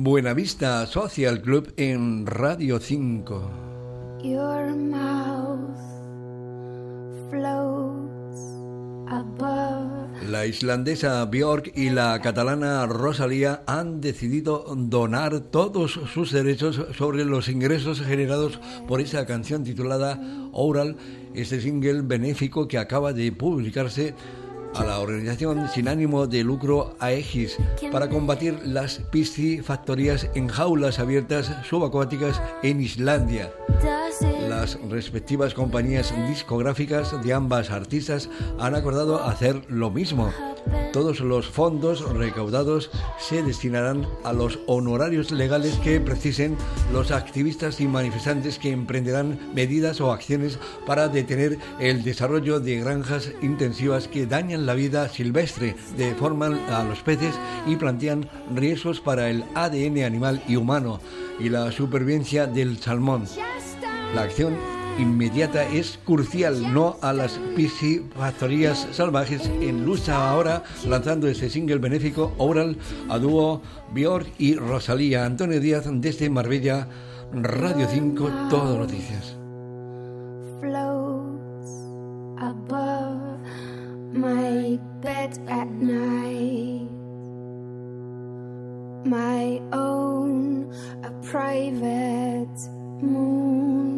Buenavista Social Club en Radio 5. Your mouth floats above. La islandesa Björk y la catalana Rosalía han decidido donar todos sus derechos sobre los ingresos generados por esa canción titulada Oral, este single benéfico que acaba de publicarse a la organización sin ánimo de lucro AEGIS para combatir las piscifactorías en jaulas abiertas subacuáticas en Islandia. Las respectivas compañías discográficas de ambas artistas han acordado hacer lo mismo. Todos los fondos recaudados se destinarán a los honorarios legales que precisen los activistas y manifestantes que emprenderán medidas o acciones para detener el desarrollo de granjas intensivas que dañan la vida silvestre, deforman a los peces y plantean riesgos para el ADN animal y humano y la supervivencia del salmón. La acción inmediata es crucial, no a las piscifactorías salvajes en lucha ahora, lanzando este single benéfico Oral a dúo Björk y Rosalía. Antonio Díaz desde Marbella, Radio 5, Todo Noticias. floats above my bed at night. My own private moon.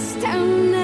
us down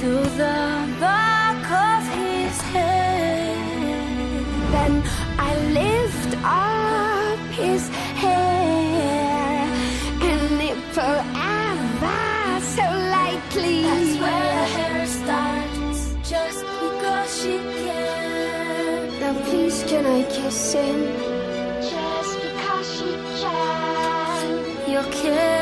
to the back of his head? Then I lift up his hair and nipple ever so lightly. That's where the hair starts, just because she can. Now please, can I kiss him? Just because she can. Your kiss